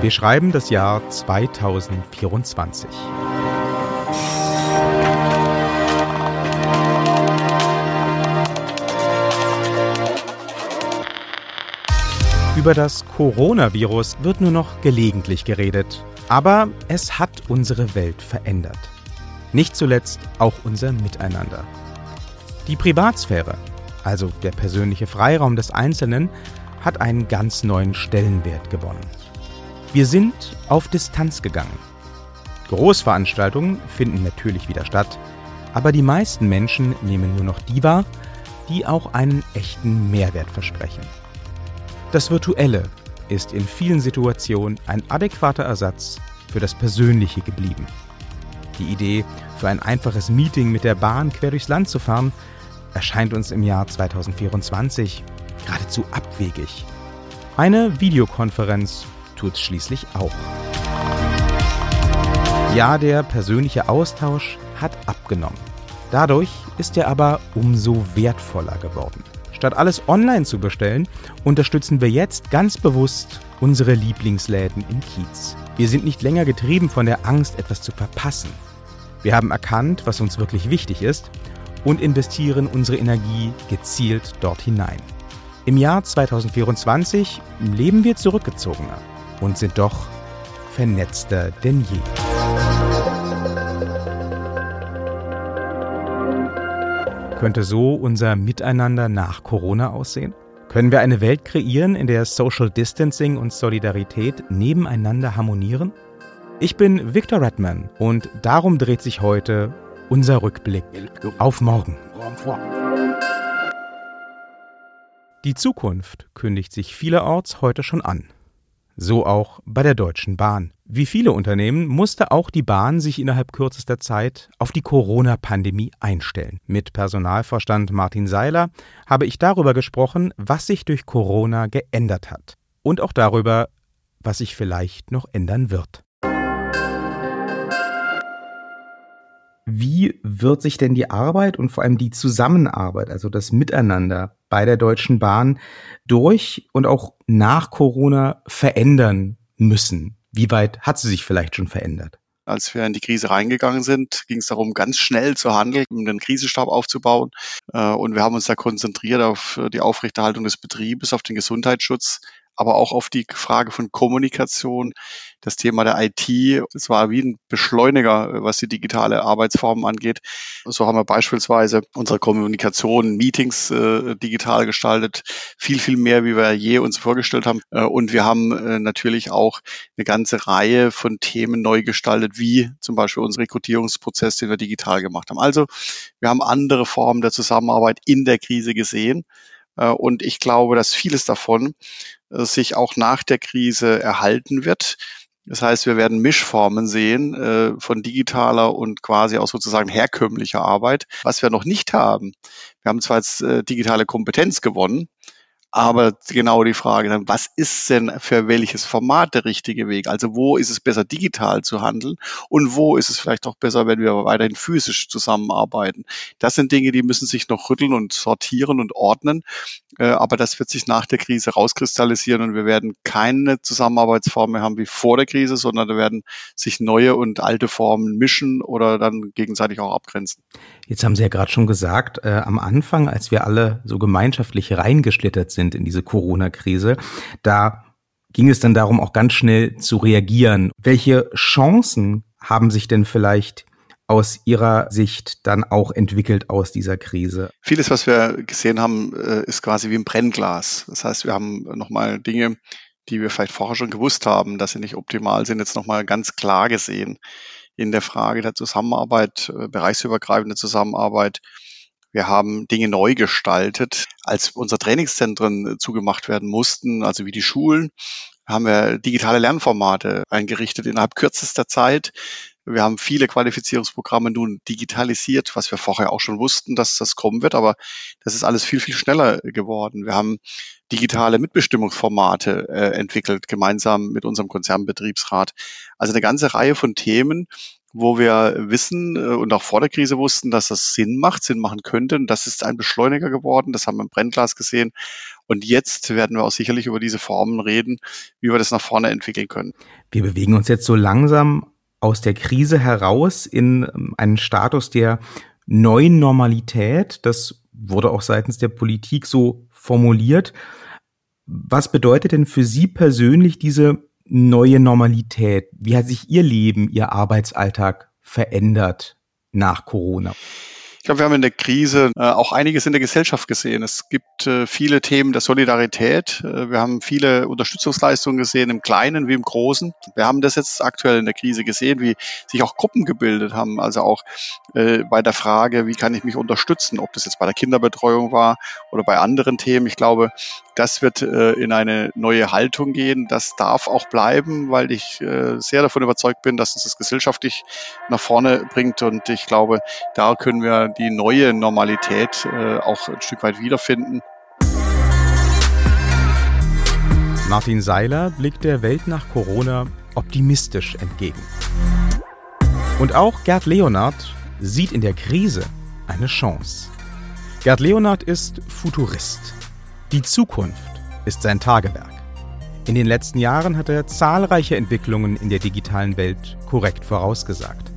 Wir schreiben das Jahr 2024. Über das Coronavirus wird nur noch gelegentlich geredet. Aber es hat unsere Welt verändert. Nicht zuletzt auch unser Miteinander. Die Privatsphäre, also der persönliche Freiraum des Einzelnen, hat einen ganz neuen Stellenwert gewonnen. Wir sind auf Distanz gegangen. Großveranstaltungen finden natürlich wieder statt, aber die meisten Menschen nehmen nur noch die wahr, die auch einen echten Mehrwert versprechen. Das Virtuelle ist in vielen Situationen ein adäquater Ersatz für das Persönliche geblieben. Die Idee, für ein einfaches Meeting mit der Bahn quer durchs Land zu fahren, erscheint uns im Jahr 2024 geradezu abwegig. Eine Videokonferenz tut es schließlich auch. Ja, der persönliche Austausch hat abgenommen. Dadurch ist er aber umso wertvoller geworden. Statt alles online zu bestellen, unterstützen wir jetzt ganz bewusst unsere Lieblingsläden im Kiez. Wir sind nicht länger getrieben von der Angst, etwas zu verpassen. Wir haben erkannt, was uns wirklich wichtig ist und investieren unsere Energie gezielt dort hinein. Im Jahr 2024 leben wir zurückgezogener und sind doch vernetzter denn je. Könnte so unser Miteinander nach Corona aussehen? Können wir eine Welt kreieren, in der Social Distancing und Solidarität nebeneinander harmonieren? Ich bin Victor Redman und darum dreht sich heute unser Rückblick auf morgen. Die Zukunft kündigt sich vielerorts heute schon an. So auch bei der Deutschen Bahn. Wie viele Unternehmen musste auch die Bahn sich innerhalb kürzester Zeit auf die Corona-Pandemie einstellen. Mit Personalvorstand Martin Seiler habe ich darüber gesprochen, was sich durch Corona geändert hat. Und auch darüber, was sich vielleicht noch ändern wird. Wie wird sich denn die Arbeit und vor allem die Zusammenarbeit, also das Miteinander bei der Deutschen Bahn durch und auch nach Corona verändern müssen? Wie weit hat sie sich vielleicht schon verändert? Als wir in die Krise reingegangen sind, ging es darum, ganz schnell zu handeln, um den Krisenstab aufzubauen. Äh, und wir haben uns da konzentriert auf die Aufrechterhaltung des Betriebes, auf den Gesundheitsschutz, aber auch auf die Frage von Kommunikation, das Thema der IT. Das war wie ein Beschleuniger, was die digitale Arbeitsform angeht. So haben wir beispielsweise unsere Kommunikation, Meetings äh, digital gestaltet, viel, viel mehr, wie wir je uns vorgestellt haben. Äh, und wir haben äh, natürlich auch eine ganze Reihe von Themen neu gestaltet, wie zum Beispiel unser Rekrutierungsprozess, den wir digital gemacht haben. Also wir haben andere Formen der Zusammenarbeit in der Krise gesehen. Äh, und ich glaube, dass vieles davon äh, sich auch nach der Krise erhalten wird. Das heißt, wir werden Mischformen sehen äh, von digitaler und quasi auch sozusagen herkömmlicher Arbeit. Was wir noch nicht haben, wir haben zwar jetzt digitale Kompetenz gewonnen, aber genau die Frage dann, was ist denn für welches Format der richtige Weg? Also wo ist es besser, digital zu handeln und wo ist es vielleicht auch besser, wenn wir weiterhin physisch zusammenarbeiten? Das sind Dinge, die müssen sich noch rütteln und sortieren und ordnen. Äh, aber das wird sich nach der Krise rauskristallisieren und wir werden keine Zusammenarbeitsform mehr haben wie vor der Krise, sondern da werden sich neue und alte Formen mischen oder dann gegenseitig auch abgrenzen. Jetzt haben Sie ja gerade schon gesagt, äh, am Anfang, als wir alle so gemeinschaftlich reingeschlittert sind in diese Corona-Krise, da ging es dann darum, auch ganz schnell zu reagieren. Welche Chancen haben sich denn vielleicht aus Ihrer Sicht dann auch entwickelt aus dieser Krise? Vieles, was wir gesehen haben, äh, ist quasi wie ein Brennglas. Das heißt, wir haben nochmal Dinge, die wir vielleicht vorher schon gewusst haben, dass sie nicht optimal sind, jetzt nochmal ganz klar gesehen in der Frage der Zusammenarbeit, äh, bereichsübergreifende Zusammenarbeit. Wir haben Dinge neu gestaltet. Als unsere Trainingszentren zugemacht werden mussten, also wie die Schulen, haben wir digitale Lernformate eingerichtet innerhalb kürzester Zeit. Wir haben viele Qualifizierungsprogramme nun digitalisiert, was wir vorher auch schon wussten, dass das kommen wird, aber das ist alles viel, viel schneller geworden. Wir haben digitale Mitbestimmungsformate äh, entwickelt, gemeinsam mit unserem Konzernbetriebsrat. Also eine ganze Reihe von Themen, wo wir wissen äh, und auch vor der Krise wussten, dass das Sinn macht, Sinn machen könnte. Und das ist ein Beschleuniger geworden. Das haben wir im Brennglas gesehen. Und jetzt werden wir auch sicherlich über diese Formen reden, wie wir das nach vorne entwickeln können. Wir bewegen uns jetzt so langsam aus der Krise heraus in ähm, einen Status der neuen Normalität. Das wurde auch seitens der Politik so formuliert. Was bedeutet denn für Sie persönlich diese neue Normalität? Wie hat sich Ihr Leben, Ihr Arbeitsalltag verändert nach Corona? Ich glaube, wir haben in der Krise äh, auch einiges in der Gesellschaft gesehen. Es gibt äh, viele Themen der Solidarität. Äh, wir haben viele Unterstützungsleistungen gesehen, im Kleinen wie im Großen. Wir haben das jetzt aktuell in der Krise gesehen, wie sich auch Gruppen gebildet haben. Also auch bei der Frage, wie kann ich mich unterstützen, ob das jetzt bei der Kinderbetreuung war oder bei anderen Themen. Ich glaube, das wird in eine neue Haltung gehen. Das darf auch bleiben, weil ich sehr davon überzeugt bin, dass uns das gesellschaftlich nach vorne bringt. Und ich glaube, da können wir die neue Normalität äh, auch ein Stück weit wiederfinden. Martin Seiler blickt der Welt nach Corona optimistisch entgegen. Und auch Gerd Leonard sieht in der Krise eine Chance. Gerd Leonard ist Futurist. Die Zukunft ist sein Tagewerk. In den letzten Jahren hat er zahlreiche Entwicklungen in der digitalen Welt korrekt vorausgesagt.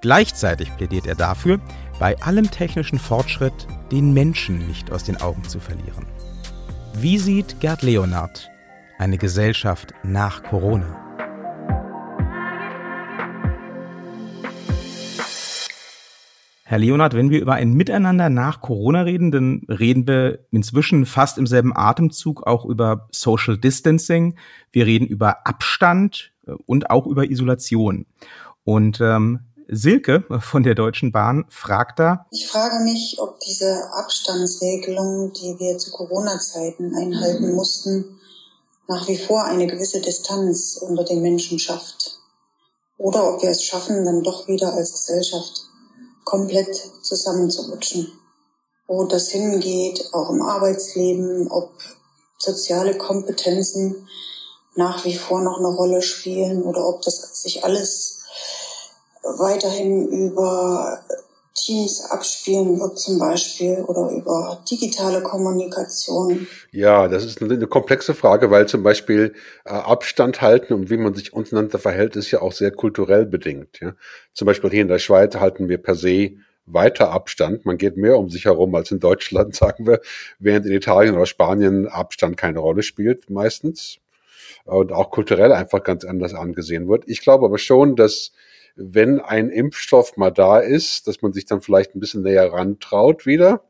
Gleichzeitig plädiert er dafür, bei allem technischen Fortschritt den Menschen nicht aus den Augen zu verlieren. Wie sieht Gerd Leonard eine Gesellschaft nach Corona? Herr Leonard, wenn wir über ein Miteinander nach Corona reden, dann reden wir inzwischen fast im selben Atemzug auch über Social Distancing. Wir reden über Abstand äh, und auch über Isolation. Und ähm, Silke von der Deutschen Bahn fragt da. Ich frage mich, ob diese Abstandsregelungen, die wir zu Corona-Zeiten einhalten mussten, nach wie vor eine gewisse Distanz unter den Menschen schafft. Oder ob wir es schaffen, dann doch wieder als Gesellschaft komplett zusammenzurutschen. Wo das hingeht, auch im Arbeitsleben, ob soziale Kompetenzen nach wie vor noch eine Rolle spielen oder ob das sich alles weiterhin über Teams abspielen wird zum Beispiel oder über digitale Kommunikation? Ja, das ist eine, komplexe Frage, weil zum Beispiel äh, Abstand halten und wie man sich untereinander verhält, ist ja auch sehr kulturell bedingt. Ja? Zum Beispiel hier in der Schweiz halten wir per se weiter Abstand. Man geht mehr um sich herum als in Deutschland, sagen wir, während in Italien oder Spanien Abstand keine Rolle spielt meistens und auch kulturell einfach ganz anders angesehen wird. Ich glaube aber schon, dass wenn ein Impfstoff mal da ist, dass man sich dann vielleicht ein bisschen näher rantraut wieder.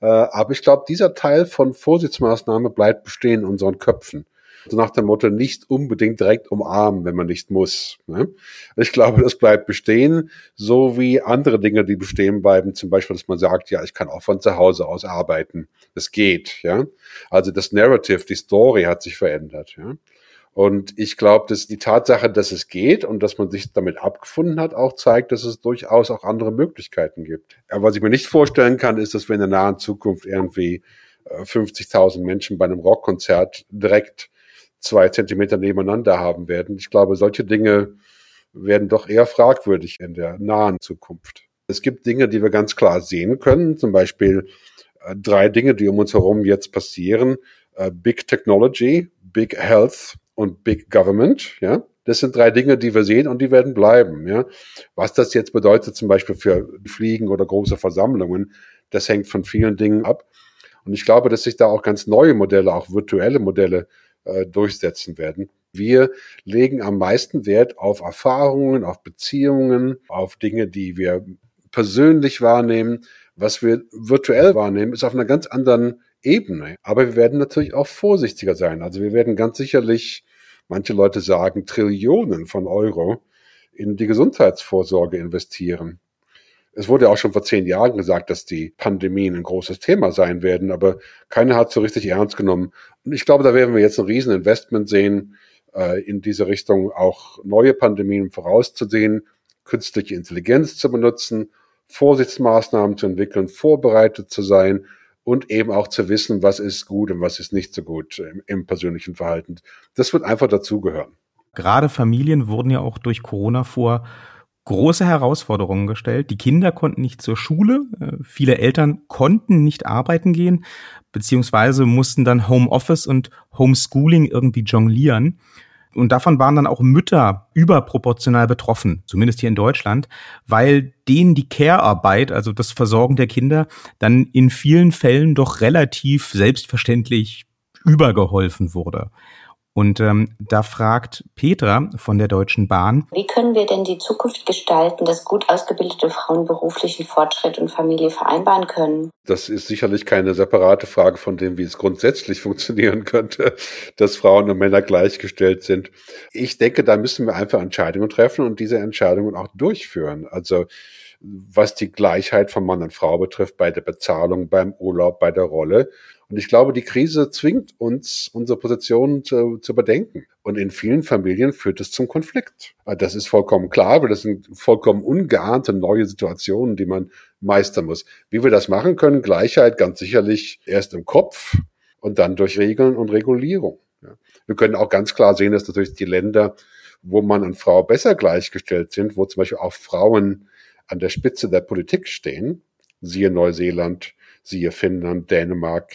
Äh, aber ich glaube, dieser Teil von Vorsichtsmaßnahme bleibt bestehen in unseren Köpfen. Also nach dem Motto, nicht unbedingt direkt umarmen, wenn man nicht muss. Ne? Ich glaube, das bleibt bestehen, so wie andere Dinge, die bestehen bleiben. Zum Beispiel, dass man sagt, ja, ich kann auch von zu Hause aus arbeiten. Das geht, ja. Also das Narrative, die Story hat sich verändert, ja. Und ich glaube, dass die Tatsache, dass es geht und dass man sich damit abgefunden hat, auch zeigt, dass es durchaus auch andere Möglichkeiten gibt. Aber was ich mir nicht vorstellen kann, ist, dass wir in der nahen Zukunft irgendwie 50.000 äh, Menschen bei einem Rockkonzert direkt zwei Zentimeter nebeneinander haben werden. Ich glaube, solche Dinge werden doch eher fragwürdig in der nahen Zukunft. Es gibt Dinge, die wir ganz klar sehen können, zum Beispiel äh, drei Dinge, die um uns herum jetzt passieren. Äh, Big Technology, Big Health und Big Government, ja. Das sind drei Dinge, die wir sehen und die werden bleiben, ja. Was das jetzt bedeutet, zum Beispiel für Fliegen oder große Versammlungen, das hängt von vielen Dingen ab. Und ich glaube, dass sich da auch ganz neue Modelle, auch virtuelle Modelle äh, durchsetzen werden. Wir legen am meisten Wert auf Erfahrungen, auf Beziehungen, auf Dinge, die wir persönlich wahrnehmen. Was wir virtuell wahrnehmen, ist auf einer ganz anderen Ebene. Aber wir werden natürlich auch vorsichtiger sein. Also wir werden ganz sicherlich, manche Leute sagen, Trillionen von Euro in die Gesundheitsvorsorge investieren. Es wurde auch schon vor zehn Jahren gesagt, dass die Pandemien ein großes Thema sein werden, aber keiner hat so richtig ernst genommen. Und ich glaube, da werden wir jetzt ein Rieseninvestment sehen, äh, in diese Richtung auch neue Pandemien vorauszusehen, künstliche Intelligenz zu benutzen, Vorsichtsmaßnahmen zu entwickeln, vorbereitet zu sein und eben auch zu wissen, was ist gut und was ist nicht so gut im, im persönlichen Verhalten. Das wird einfach dazugehören. Gerade Familien wurden ja auch durch Corona vor große Herausforderungen gestellt. Die Kinder konnten nicht zur Schule, äh, viele Eltern konnten nicht arbeiten gehen, beziehungsweise mussten dann Homeoffice und Homeschooling irgendwie jonglieren. Und davon waren dann auch Mütter überproportional betroffen, zumindest hier in Deutschland, weil denen die Care-Arbeit, also das Versorgen der Kinder, dann in vielen Fällen doch relativ selbstverständlich übergeholfen wurde. Und ähm, da fragt Petra von der Deutschen Bahn. Wie können wir denn die Zukunft gestalten, dass gut ausgebildete Frauen beruflichen Fortschritt und Familie vereinbaren können? Das ist sicherlich keine separate Frage von dem, wie es grundsätzlich funktionieren könnte, dass Frauen und Männer gleichgestellt sind. Ich denke, da müssen wir einfach Entscheidungen treffen und diese Entscheidungen auch durchführen. Also was die Gleichheit von Mann und Frau betrifft, bei der Bezahlung, beim Urlaub, bei der Rolle. Und ich glaube, die Krise zwingt uns, unsere Position zu, zu bedenken. Und in vielen Familien führt es zum Konflikt. Das ist vollkommen klar, weil das sind vollkommen ungeahnte neue Situationen, die man meistern muss. Wie wir das machen können, Gleichheit ganz sicherlich erst im Kopf und dann durch Regeln und Regulierung. Wir können auch ganz klar sehen, dass natürlich die Länder, wo Mann und Frau besser gleichgestellt sind, wo zum Beispiel auch Frauen an der Spitze der Politik stehen, siehe Neuseeland, siehe Finnland, Dänemark,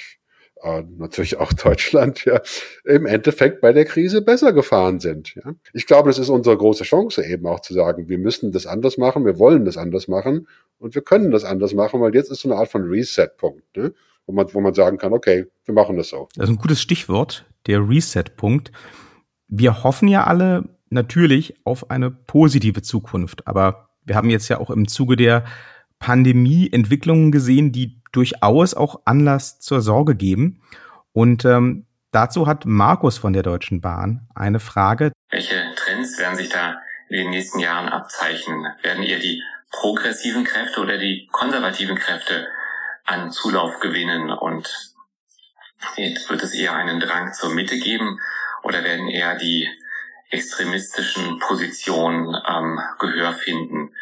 äh, natürlich auch Deutschland, ja, im Endeffekt bei der Krise besser gefahren sind. Ja. Ich glaube, das ist unsere große Chance eben auch zu sagen, wir müssen das anders machen, wir wollen das anders machen und wir können das anders machen, weil jetzt ist so eine Art von Reset-Punkt, ne, wo, man, wo man sagen kann, okay, wir machen das so. Das ist ein gutes Stichwort, der Reset-Punkt. Wir hoffen ja alle natürlich auf eine positive Zukunft, aber wir haben jetzt ja auch im Zuge der Pandemie Entwicklungen gesehen, die durchaus auch Anlass zur Sorge geben. Und ähm, dazu hat Markus von der Deutschen Bahn eine Frage. Welche Trends werden sich da in den nächsten Jahren abzeichnen? Werden eher die progressiven Kräfte oder die konservativen Kräfte an Zulauf gewinnen und wird es eher einen Drang zur Mitte geben oder werden eher die extremistischen Positionen ähm, Gehör finden?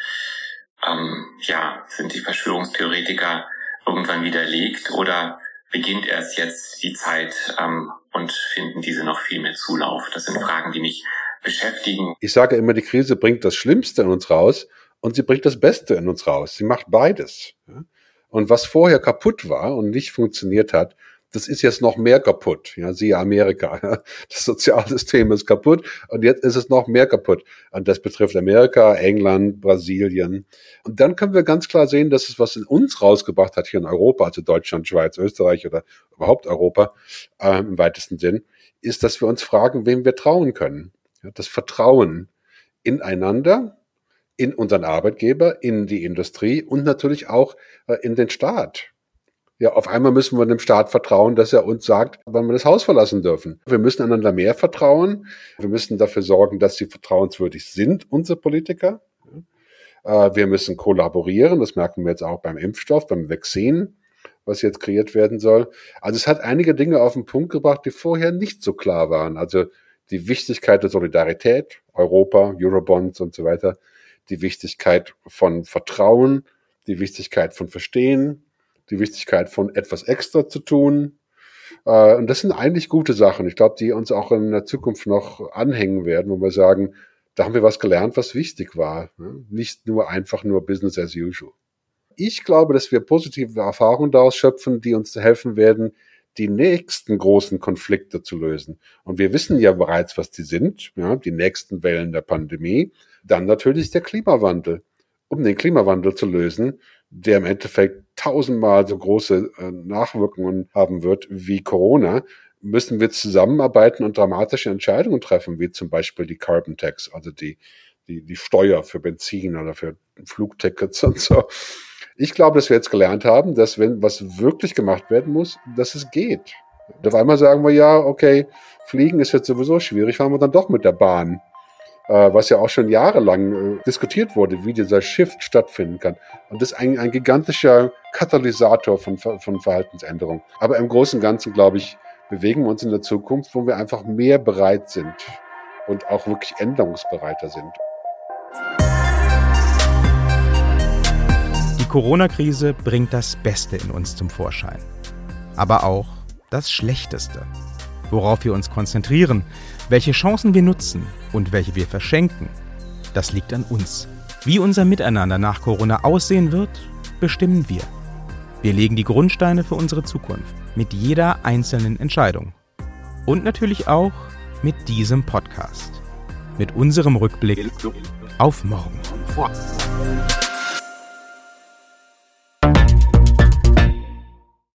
Ähm, ja, sind die Verschwörungstheoretiker irgendwann widerlegt oder beginnt erst jetzt die Zeit ähm, und finden diese noch viel mehr Zulauf? Das sind Fragen, die mich beschäftigen. Ich sage immer, die Krise bringt das Schlimmste in uns raus und sie bringt das Beste in uns raus. Sie macht beides. Und was vorher kaputt war und nicht funktioniert hat, das ist jetzt noch mehr kaputt. Ja, siehe Amerika. Das Sozialsystem ist kaputt und jetzt ist es noch mehr kaputt. Und das betrifft Amerika, England, Brasilien. Und dann können wir ganz klar sehen, dass es was in uns rausgebracht hat hier in Europa, also Deutschland, Schweiz, Österreich oder überhaupt Europa äh, im weitesten Sinn, ist, dass wir uns fragen, wem wir trauen können. Ja, das Vertrauen ineinander, in unseren Arbeitgeber, in die Industrie und natürlich auch äh, in den Staat. Ja, auf einmal müssen wir dem Staat vertrauen, dass er uns sagt, wann wir das Haus verlassen dürfen. Wir müssen einander mehr vertrauen. Wir müssen dafür sorgen, dass sie vertrauenswürdig sind, unsere Politiker. Äh, wir müssen kollaborieren. Das merken wir jetzt auch beim Impfstoff, beim Vaccin, was jetzt kreiert werden soll. Also es hat einige Dinge auf den Punkt gebracht, die vorher nicht so klar waren. Also die Wichtigkeit der Solidarität, Europa, Eurobonds und so weiter, die Wichtigkeit von Vertrauen, die Wichtigkeit von Verstehen, die Wichtigkeit von etwas extra zu tun. Äh, und das sind eigentlich gute Sachen. Ich glaube, die uns auch in der Zukunft noch anhängen werden, wo wir sagen, da haben wir was gelernt, was wichtig war. Ne? Nicht nur einfach nur Business as usual. Ich glaube, dass wir positive Erfahrungen daraus schöpfen, die uns helfen werden, die nächsten großen Konflikte zu lösen. Und wir wissen ja bereits, was die sind, ja, die nächsten Wellen der Pandemie. Dann natürlich der Klimawandel. Um den Klimawandel zu lösen, der im Endeffekt tausendmal so große äh, Nachwirkungen haben wird wie Corona, müssen wir zusammenarbeiten und dramatische Entscheidungen treffen, wie zum Beispiel die Carbon Tax, also die, die, die Steuer für Benzin oder für Flugtickets und so. Ich glaube, dass wir jetzt gelernt haben, dass wenn was wirklich gemacht werden muss, dass es geht. Und auf einmal sagen wir ja, okay, Fliegen ist jetzt sowieso schwierig, fahren wir dann doch mit der Bahn. Äh, was ja auch schon jahrelang äh, diskutiert wurde, wie dieser Shift stattfinden kann. Und das ist ein, ein gigantischer Katalysator von, von Verhaltensänderung. Aber im Großen und Ganzen, glaube ich, bewegen wir uns in der Zukunft, wo wir einfach mehr bereit sind und auch wirklich änderungsbereiter sind. Die Corona-Krise bringt das Beste in uns zum Vorschein, aber auch das Schlechteste worauf wir uns konzentrieren, welche Chancen wir nutzen und welche wir verschenken, das liegt an uns. Wie unser Miteinander nach Corona aussehen wird, bestimmen wir. Wir legen die Grundsteine für unsere Zukunft mit jeder einzelnen Entscheidung. Und natürlich auch mit diesem Podcast. Mit unserem Rückblick auf morgen.